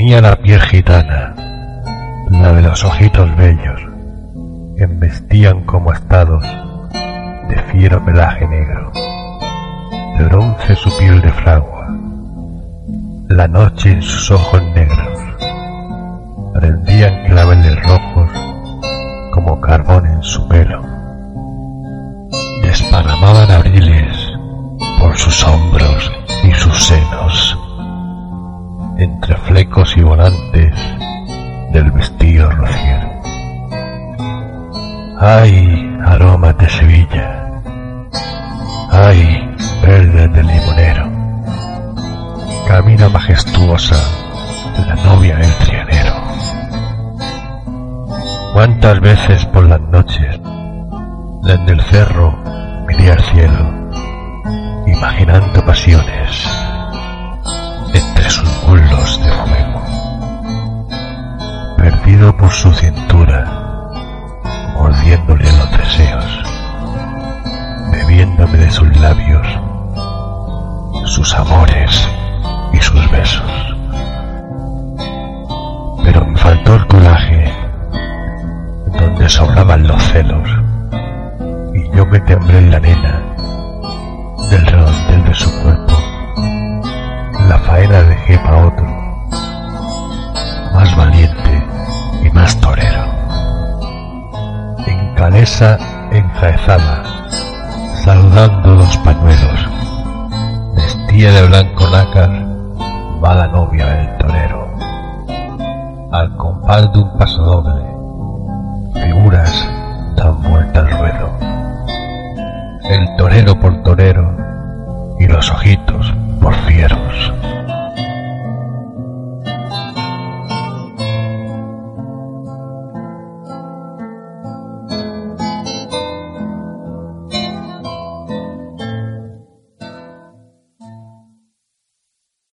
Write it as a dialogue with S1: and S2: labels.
S1: Tenía la piel gitana, la de los ojitos bellos, que embestían como estados de fiero pelaje negro, de bronce su piel de fragua, la noche en sus ojos negros, prendían claveles rojos como carbón en su pelo, desparramaban abriles por sus hombros y sus senos entre flecos y volantes del vestido rociero. ¡Ay, aromas de Sevilla! ¡Ay, verdes del limonero! Camina majestuosa la novia del trianero. ¿Cuántas veces por las noches desde el cerro miré al cielo, imaginando pasiones entre sus muslos de fuego. Perdido por su cintura, mordiéndole los deseos, bebiéndome de sus labios, sus amores y sus besos. Pero me faltó el coraje, donde sobraban los celos, y yo me temblé en la nena para otro, más valiente y más torero. En calesa enjaezada, saludando los pañuelos, vestía de blanco nácar, va la novia del torero. Al compás de un paso doble, figuras dan vuelta al ruedo. El torero por torero y los ojitos